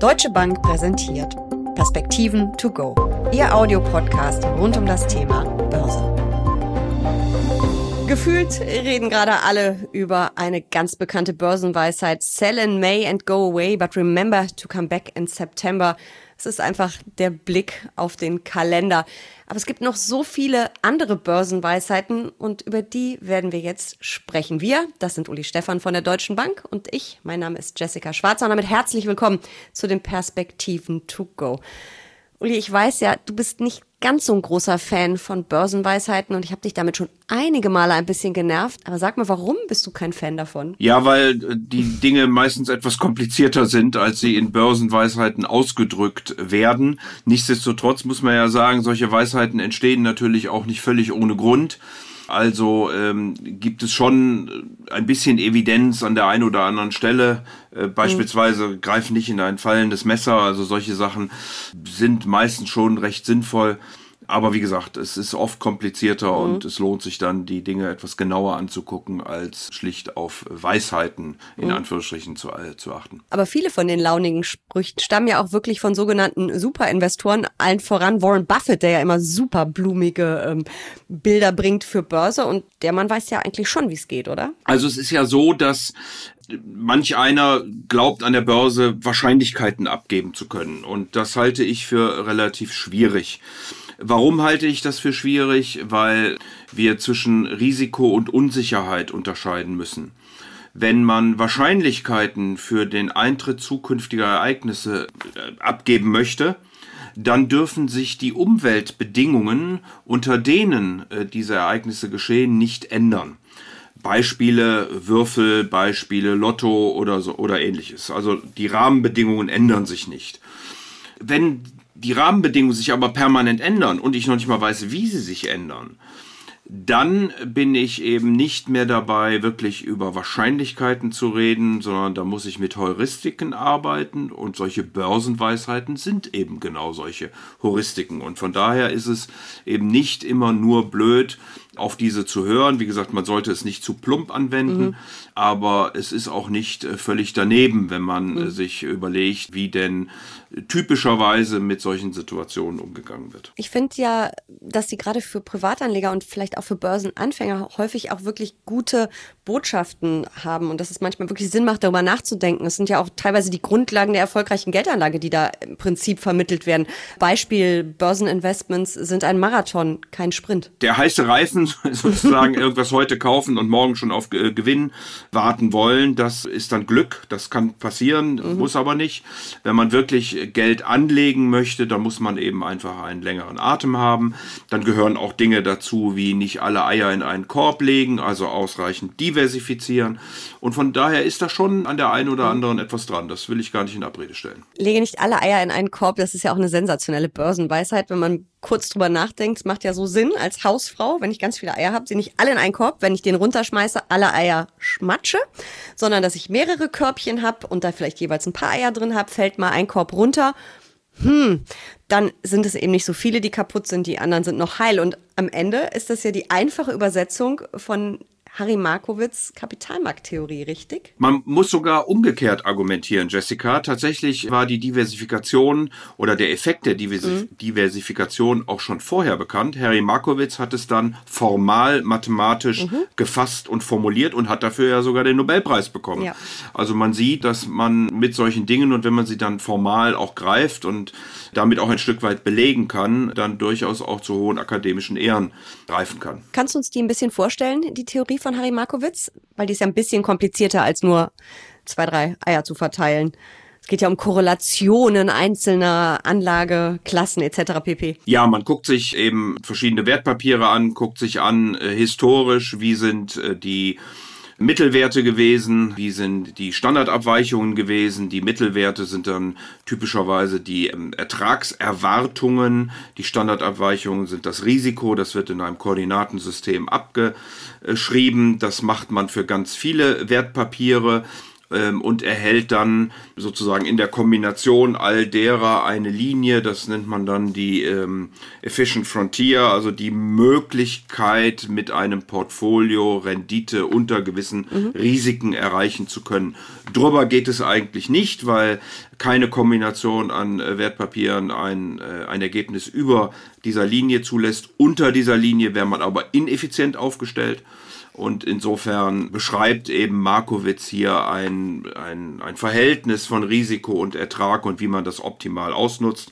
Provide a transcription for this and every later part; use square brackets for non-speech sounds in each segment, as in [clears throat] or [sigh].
Deutsche Bank präsentiert Perspektiven to go. Ihr Audiopodcast rund um das Thema Börse. Gefühlt reden gerade alle über eine ganz bekannte Börsenweisheit Sell in May and go away, but remember to come back in September. Es ist einfach der Blick auf den Kalender. Aber es gibt noch so viele andere Börsenweisheiten und über die werden wir jetzt sprechen. Wir, das sind Uli Stefan von der Deutschen Bank und ich, mein Name ist Jessica Schwarzer und damit herzlich willkommen zu den Perspektiven to go. Uli, ich weiß ja, du bist nicht ganz so ein großer Fan von Börsenweisheiten und ich habe dich damit schon einige Male ein bisschen genervt. Aber sag mal, warum bist du kein Fan davon? Ja, weil äh, die Dinge meistens etwas komplizierter sind, als sie in Börsenweisheiten ausgedrückt werden. Nichtsdestotrotz muss man ja sagen, solche Weisheiten entstehen natürlich auch nicht völlig ohne Grund. Also ähm, gibt es schon ein bisschen Evidenz an der einen oder anderen Stelle. Äh, beispielsweise mhm. greifen nicht in ein fallendes Messer. Also solche Sachen sind meistens schon recht sinnvoll. Aber wie gesagt, es ist oft komplizierter mhm. und es lohnt sich dann, die Dinge etwas genauer anzugucken, als schlicht auf Weisheiten in mhm. Anführungsstrichen zu, äh, zu achten. Aber viele von den launigen Sprüchen stammen ja auch wirklich von sogenannten Superinvestoren, allen voran Warren Buffett, der ja immer super blumige ähm, Bilder bringt für Börse und der Mann weiß ja eigentlich schon, wie es geht, oder? Also es ist ja so, dass manch einer glaubt an der Börse Wahrscheinlichkeiten abgeben zu können. Und das halte ich für relativ schwierig. Warum halte ich das für schwierig? Weil wir zwischen Risiko und Unsicherheit unterscheiden müssen. Wenn man Wahrscheinlichkeiten für den Eintritt zukünftiger Ereignisse äh, abgeben möchte, dann dürfen sich die Umweltbedingungen, unter denen äh, diese Ereignisse geschehen, nicht ändern. Beispiele Würfel, Beispiele Lotto oder so oder ähnliches. Also die Rahmenbedingungen ändern sich nicht. Wenn die Rahmenbedingungen sich aber permanent ändern und ich noch nicht mal weiß, wie sie sich ändern, dann bin ich eben nicht mehr dabei, wirklich über Wahrscheinlichkeiten zu reden, sondern da muss ich mit Heuristiken arbeiten und solche Börsenweisheiten sind eben genau solche Heuristiken. Und von daher ist es eben nicht immer nur blöd, auf diese zu hören. Wie gesagt, man sollte es nicht zu plump anwenden, mhm. aber es ist auch nicht äh, völlig daneben, wenn man mhm. sich überlegt, wie denn typischerweise mit solchen Situationen umgegangen wird. Ich finde ja, dass sie gerade für Privatanleger und vielleicht auch für Börsenanfänger häufig auch wirklich gute Botschaften haben und dass es manchmal wirklich Sinn macht, darüber nachzudenken. Es sind ja auch teilweise die Grundlagen der erfolgreichen Geldanlage, die da im Prinzip vermittelt werden. Beispiel Börseninvestments sind ein Marathon, kein Sprint. Der heiße Reifen [laughs] sozusagen irgendwas heute kaufen und morgen schon auf Gewinn warten wollen, das ist dann Glück. Das kann passieren, mhm. muss aber nicht. Wenn man wirklich Geld anlegen möchte, dann muss man eben einfach einen längeren Atem haben. Dann gehören auch Dinge dazu, wie nicht alle Eier in einen Korb legen, also ausreichend diversifizieren. Und von daher ist da schon an der einen oder mhm. anderen etwas dran. Das will ich gar nicht in Abrede stellen. Lege nicht alle Eier in einen Korb, das ist ja auch eine sensationelle Börsenweisheit, wenn man kurz drüber nachdenkt, es macht ja so Sinn als Hausfrau, wenn ich ganz viele Eier habe, sie nicht alle in einen Korb, wenn ich den runterschmeiße, alle Eier schmatsche, sondern dass ich mehrere Körbchen habe und da vielleicht jeweils ein paar Eier drin habe, fällt mal ein Korb runter. Hm, dann sind es eben nicht so viele, die kaputt sind, die anderen sind noch heil. Und am Ende ist das ja die einfache Übersetzung von Harry Markowitz Kapitalmarkttheorie, richtig? Man muss sogar umgekehrt argumentieren, Jessica. Tatsächlich war die Diversifikation oder der Effekt der Divers mhm. Diversifikation auch schon vorher bekannt. Harry Markowitz hat es dann formal mathematisch mhm. gefasst und formuliert und hat dafür ja sogar den Nobelpreis bekommen. Ja. Also man sieht, dass man mit solchen Dingen und wenn man sie dann formal auch greift und damit auch ein Stück weit belegen kann, dann durchaus auch zu hohen akademischen Ehren greifen kann. Kannst du uns die ein bisschen vorstellen, die Theorie von Harry Markowitz? Weil die ist ja ein bisschen komplizierter als nur zwei, drei Eier zu verteilen. Es geht ja um Korrelationen einzelner Anlageklassen etc. pp. Ja, man guckt sich eben verschiedene Wertpapiere an, guckt sich an äh, historisch, wie sind äh, die Mittelwerte gewesen, wie sind die Standardabweichungen gewesen. Die Mittelwerte sind dann typischerweise die ähm, Ertragserwartungen, die Standardabweichungen sind das Risiko, das wird in einem Koordinatensystem abgeschrieben. Das macht man für ganz viele Wertpapiere. Ähm, und erhält dann sozusagen in der Kombination all derer eine Linie, das nennt man dann die ähm, Efficient Frontier, also die Möglichkeit mit einem Portfolio Rendite unter gewissen mhm. Risiken erreichen zu können. Drüber geht es eigentlich nicht, weil keine Kombination an äh, Wertpapieren ein, äh, ein Ergebnis über dieser Linie zulässt. Unter dieser Linie wäre man aber ineffizient aufgestellt. Und insofern beschreibt eben Markowitz hier ein, ein, ein Verhältnis von Risiko und Ertrag und wie man das optimal ausnutzt.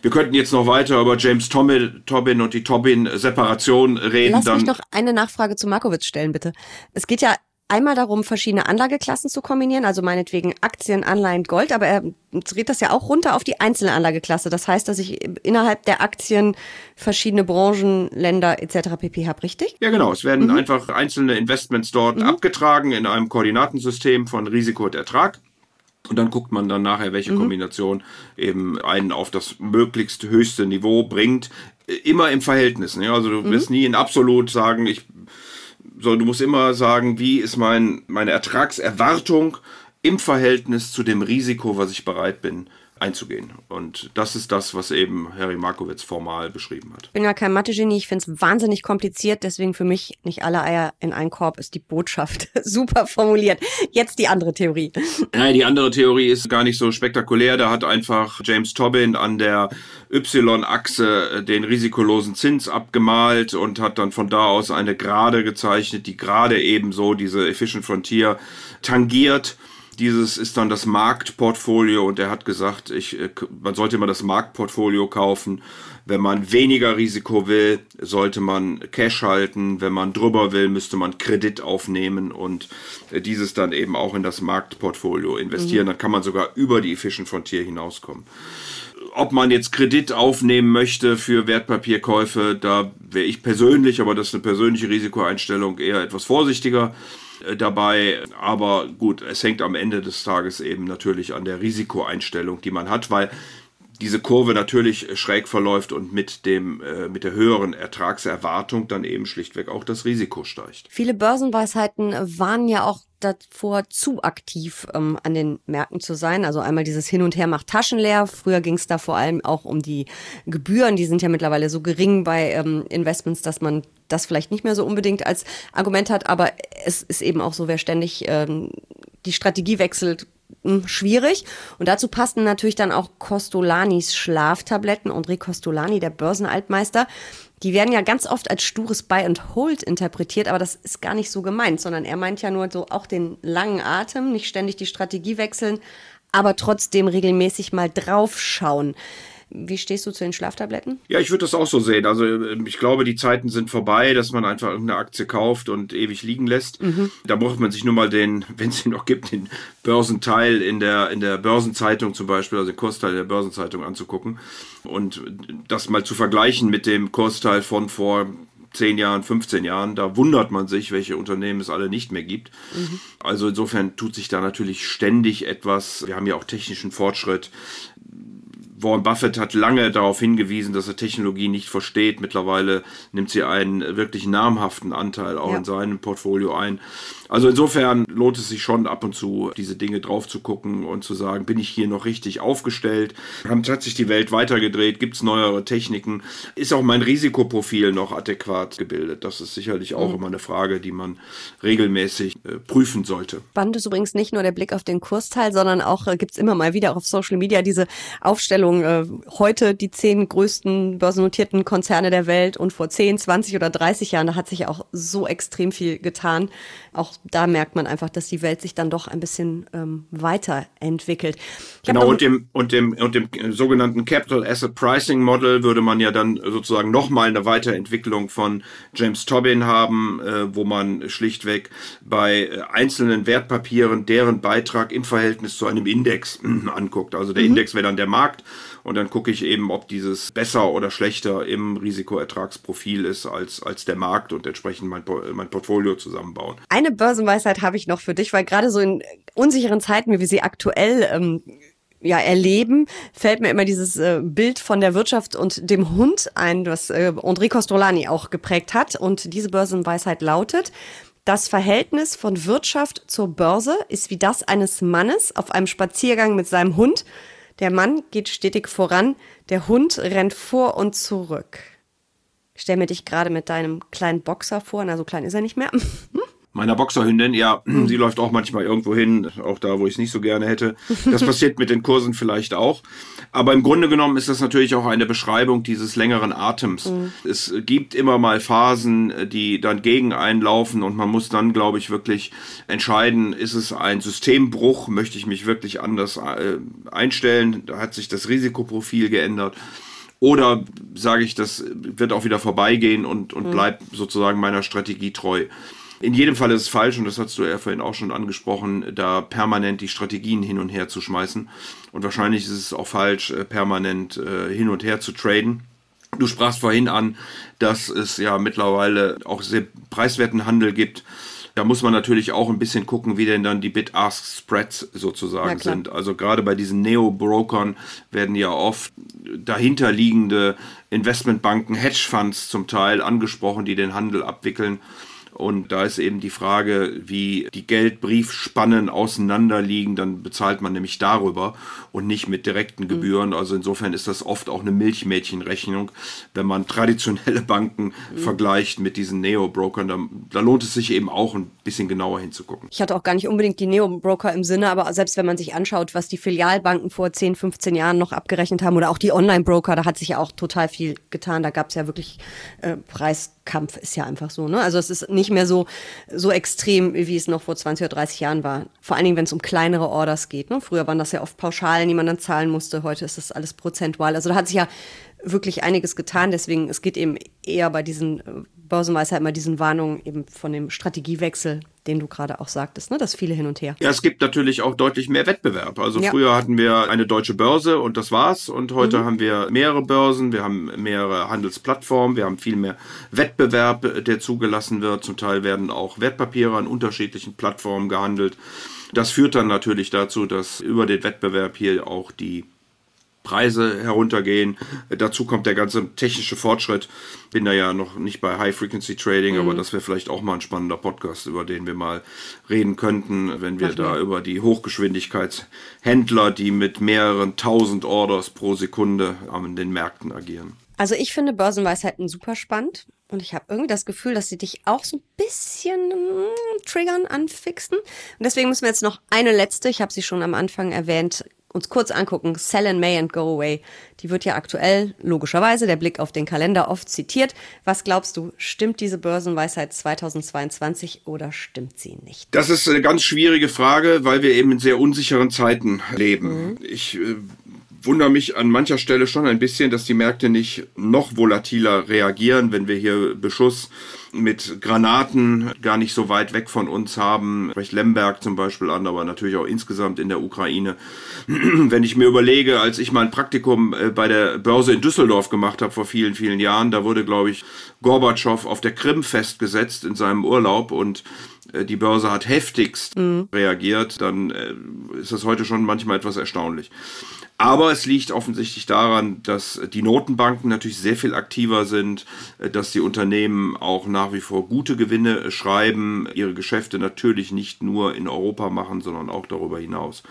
Wir könnten jetzt noch weiter über James Tobin und die Tobin-Separation reden. Lass mich noch eine Nachfrage zu Markowitz stellen, bitte. Es geht ja einmal darum, verschiedene Anlageklassen zu kombinieren, also meinetwegen Aktien, Anleihen, Gold, aber er dreht das ja auch runter auf die einzelne Anlageklasse. Das heißt, dass ich innerhalb der Aktien verschiedene Branchen, Länder etc. pp. habe, richtig? Ja, genau. Es werden mhm. einfach einzelne Investments dort mhm. abgetragen in einem Koordinatensystem von Risiko und Ertrag. Und dann guckt man dann nachher, welche mhm. Kombination eben einen auf das möglichst höchste Niveau bringt. Immer im Verhältnis. Ne? Also du wirst mhm. nie in absolut sagen, ich sondern du musst immer sagen, wie ist mein, meine Ertragserwartung im Verhältnis zu dem Risiko, was ich bereit bin einzugehen. Und das ist das, was eben Harry Markowitz formal beschrieben hat. Ich bin ja kein Mathe-Genie, ich finde es wahnsinnig kompliziert, deswegen für mich nicht alle Eier in einen Korb ist die Botschaft [laughs] super formuliert. Jetzt die andere Theorie. Nein, die andere Theorie ist gar nicht so spektakulär. Da hat einfach James Tobin an der Y-Achse den risikolosen Zins abgemalt und hat dann von da aus eine Gerade gezeichnet, die gerade ebenso diese Efficient Frontier tangiert dieses ist dann das Marktportfolio und er hat gesagt, ich, äh, man sollte immer das Marktportfolio kaufen. Wenn man weniger Risiko will, sollte man Cash halten. Wenn man drüber will, müsste man Kredit aufnehmen und äh, dieses dann eben auch in das Marktportfolio investieren. Mhm. Dann kann man sogar über die Efficient Frontier hinauskommen ob man jetzt Kredit aufnehmen möchte für Wertpapierkäufe, da wäre ich persönlich, aber das ist eine persönliche Risikoeinstellung, eher etwas vorsichtiger. Äh, dabei. Aber gut, es hängt am Ende des Tages eben natürlich an der Risikoeinstellung, die man hat, weil diese Kurve natürlich schräg verläuft und mit dem äh, mit der höheren Ertragserwartung dann eben schlichtweg auch das Risiko steigt. Viele Börsenweisheiten waren ja auch davor, zu aktiv ähm, an den Märkten zu sein. Also einmal dieses Hin und Her macht Taschen leer. Früher ging es da vor allem auch um die Gebühren. Die sind ja mittlerweile so gering bei ähm, Investments, dass man das vielleicht nicht mehr so unbedingt als Argument hat. Aber es ist eben auch so, wer ständig ähm, die Strategie wechselt, schwierig. Und dazu passten natürlich dann auch Costolanis Schlaftabletten. André Costolani, der Börsenaltmeister, die werden ja ganz oft als stures Buy and Hold interpretiert, aber das ist gar nicht so gemeint, sondern er meint ja nur so auch den langen Atem, nicht ständig die Strategie wechseln, aber trotzdem regelmäßig mal draufschauen. Wie stehst du zu den Schlaftabletten? Ja, ich würde das auch so sehen. Also ähm, ich glaube, die Zeiten sind vorbei, dass man einfach irgendeine Aktie kauft und ewig liegen lässt. Mhm. Da braucht man sich nur mal den, [laughs] wenn es ihn noch gibt, den Börsenteil in der, in der Börsenzeitung zum Beispiel, also den Kursteil der Börsenzeitung anzugucken und das mal zu vergleichen mit dem Kursteil von vor 10 Jahren, 15 Jahren, da wundert man sich, welche Unternehmen es alle nicht mehr gibt. Mhm. Also insofern tut sich da natürlich ständig etwas. Wir haben ja auch technischen Fortschritt. Warren Buffett hat lange darauf hingewiesen, dass er Technologie nicht versteht. Mittlerweile nimmt sie einen wirklich namhaften Anteil auch ja. in seinem Portfolio ein. Also insofern lohnt es sich schon ab und zu, diese Dinge drauf zu gucken und zu sagen, bin ich hier noch richtig aufgestellt? Hat sich die Welt weitergedreht? Gibt es neuere Techniken? Ist auch mein Risikoprofil noch adäquat gebildet? Das ist sicherlich auch mhm. immer eine Frage, die man regelmäßig äh, prüfen sollte. Spannend ist übrigens nicht nur der Blick auf den Kursteil, sondern auch äh, gibt es immer mal wieder auf Social Media diese Aufstellung, äh, heute die zehn größten börsennotierten Konzerne der Welt und vor 10, 20 oder 30 Jahren, da hat sich auch so extrem viel getan. Auch da merkt man einfach, dass die Welt sich dann doch ein bisschen ähm, weiterentwickelt. Ich genau, und dem, und, dem, und dem sogenannten Capital Asset Pricing Model würde man ja dann sozusagen nochmal eine Weiterentwicklung von James Tobin haben, äh, wo man schlichtweg bei äh, einzelnen Wertpapieren deren Beitrag im Verhältnis zu einem Index äh, anguckt. Also der mhm. Index wäre dann der Markt und dann gucke ich eben, ob dieses besser oder schlechter im Risikoertragsprofil ist als, als der Markt und entsprechend mein, mein Portfolio zusammenbauen. Eine Börsenweisheit habe ich noch für dich, weil gerade so in unsicheren Zeiten, wie wir sie aktuell ähm, ja, erleben, fällt mir immer dieses äh, Bild von der Wirtschaft und dem Hund ein, was äh, André Costolani auch geprägt hat. Und diese Börsenweisheit lautet, Das Verhältnis von Wirtschaft zur Börse ist wie das eines Mannes auf einem Spaziergang mit seinem Hund. Der Mann geht stetig voran, der Hund rennt vor und zurück. Stell mir dich gerade mit deinem kleinen Boxer vor, na so klein ist er nicht mehr. [laughs] meiner Boxerhündin, ja, [clears throat] sie läuft auch manchmal irgendwo hin, auch da, wo ich es nicht so gerne hätte. Das passiert mit den Kursen vielleicht auch. Aber im Grunde genommen ist das natürlich auch eine Beschreibung dieses längeren Atems. Mhm. Es gibt immer mal Phasen, die dann gegen einlaufen und man muss dann, glaube ich, wirklich entscheiden, ist es ein Systembruch, möchte ich mich wirklich anders äh, einstellen, da hat sich das Risikoprofil geändert. Oder sage ich, das wird auch wieder vorbeigehen und, und mhm. bleibt sozusagen meiner Strategie treu. In jedem Fall ist es falsch, und das hast du ja vorhin auch schon angesprochen, da permanent die Strategien hin und her zu schmeißen. Und wahrscheinlich ist es auch falsch, äh, permanent äh, hin und her zu traden. Du sprachst vorhin an, dass es ja mittlerweile auch sehr preiswerten Handel gibt. Da muss man natürlich auch ein bisschen gucken, wie denn dann die Bid-Ask-Spreads sozusagen sind. Also gerade bei diesen Neo-Brokern werden ja oft dahinterliegende Investmentbanken, Hedgefonds zum Teil angesprochen, die den Handel abwickeln. Und da ist eben die Frage, wie die Geldbriefspannen auseinanderliegen, dann bezahlt man nämlich darüber und nicht mit direkten mhm. Gebühren. Also insofern ist das oft auch eine Milchmädchenrechnung, wenn man traditionelle Banken mhm. vergleicht mit diesen Neo-Brokern. Da, da, lohnt es sich eben auch ein bisschen genauer hinzugucken. Ich hatte auch gar nicht unbedingt die Neo-Broker im Sinne, aber selbst wenn man sich anschaut, was die Filialbanken vor 10, 15 Jahren noch abgerechnet haben oder auch die Online-Broker, da hat sich ja auch total viel getan. Da gab es ja wirklich äh, Preiskampf, ist ja einfach so. Ne? Also es ist nicht mehr so, so extrem, wie es noch vor 20 oder 30 Jahren war. Vor allen Dingen, wenn es um kleinere Orders geht. Ne? Früher waren das ja oft Pauschalen, die man dann zahlen musste. Heute ist das alles prozentual. Also da hat sich ja wirklich einiges getan. Deswegen, es geht eben eher bei diesen Börsenweisheit immer diesen Warnungen eben von dem Strategiewechsel, den du gerade auch sagtest, ne? das viele hin und her. Ja, es gibt natürlich auch deutlich mehr Wettbewerb. Also ja. früher hatten wir eine deutsche Börse und das war's. Und heute mhm. haben wir mehrere Börsen, wir haben mehrere Handelsplattformen, wir haben viel mehr Wettbewerb, der zugelassen wird. Zum Teil werden auch Wertpapiere an unterschiedlichen Plattformen gehandelt. Das führt dann natürlich dazu, dass über den Wettbewerb hier auch die Preise heruntergehen. Dazu kommt der ganze technische Fortschritt. Bin da ja noch nicht bei High Frequency Trading, mhm. aber das wäre vielleicht auch mal ein spannender Podcast, über den wir mal reden könnten, wenn wir da über die Hochgeschwindigkeitshändler, die mit mehreren tausend Orders pro Sekunde an den Märkten agieren. Also ich finde Börsenweisheiten super spannend und ich habe irgendwie das Gefühl, dass sie dich auch so ein bisschen mm, triggern, anfixen. Und deswegen müssen wir jetzt noch eine letzte, ich habe sie schon am Anfang erwähnt, uns kurz angucken, Sell in May and Go Away. Die wird ja aktuell, logischerweise, der Blick auf den Kalender oft zitiert. Was glaubst du, stimmt diese Börsenweisheit 2022 oder stimmt sie nicht? Das ist eine ganz schwierige Frage, weil wir eben in sehr unsicheren Zeiten leben. Mhm. Ich äh, wundere mich an mancher Stelle schon ein bisschen, dass die Märkte nicht noch volatiler reagieren, wenn wir hier Beschuss mit Granaten gar nicht so weit weg von uns haben. Vielleicht Lemberg zum Beispiel an, aber natürlich auch insgesamt in der Ukraine. [clears throat] Wenn ich mir überlege, als ich mein Praktikum äh, bei der Börse in Düsseldorf gemacht habe vor vielen, vielen Jahren, da wurde, glaube ich, Gorbatschow auf der Krim festgesetzt in seinem Urlaub und die Börse hat heftigst mhm. reagiert, dann äh, ist das heute schon manchmal etwas erstaunlich. Aber es liegt offensichtlich daran, dass die Notenbanken natürlich sehr viel aktiver sind, äh, dass die Unternehmen auch nach wie vor gute Gewinne schreiben, ihre Geschäfte natürlich nicht nur in Europa machen, sondern auch darüber hinaus.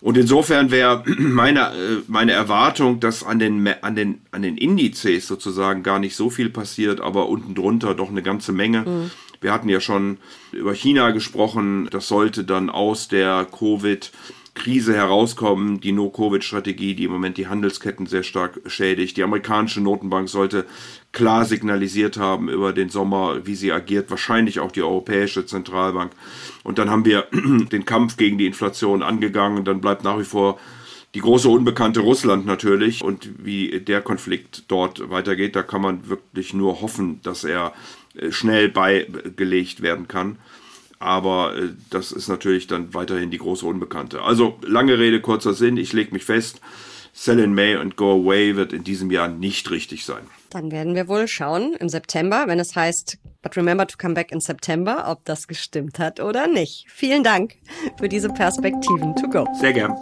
Und insofern wäre [clears throat] meine, äh, meine Erwartung, dass an den, an, den, an den Indizes sozusagen gar nicht so viel passiert, aber unten drunter doch eine ganze Menge. Mhm. Wir hatten ja schon über China gesprochen. Das sollte dann aus der Covid- Krise herauskommen, die No-Covid-Strategie, die im Moment die Handelsketten sehr stark schädigt. Die amerikanische Notenbank sollte klar signalisiert haben über den Sommer, wie sie agiert, wahrscheinlich auch die Europäische Zentralbank. Und dann haben wir [clears throat] den Kampf gegen die Inflation angegangen. Dann bleibt nach wie vor die große Unbekannte Russland natürlich und wie der Konflikt dort weitergeht, da kann man wirklich nur hoffen, dass er schnell beigelegt werden kann. Aber äh, das ist natürlich dann weiterhin die große Unbekannte. Also lange Rede, kurzer Sinn. Ich lege mich fest, Sell in May and Go Away wird in diesem Jahr nicht richtig sein. Dann werden wir wohl schauen im September, wenn es heißt, but remember to come back in September, ob das gestimmt hat oder nicht. Vielen Dank für diese Perspektiven to go. Sehr gern.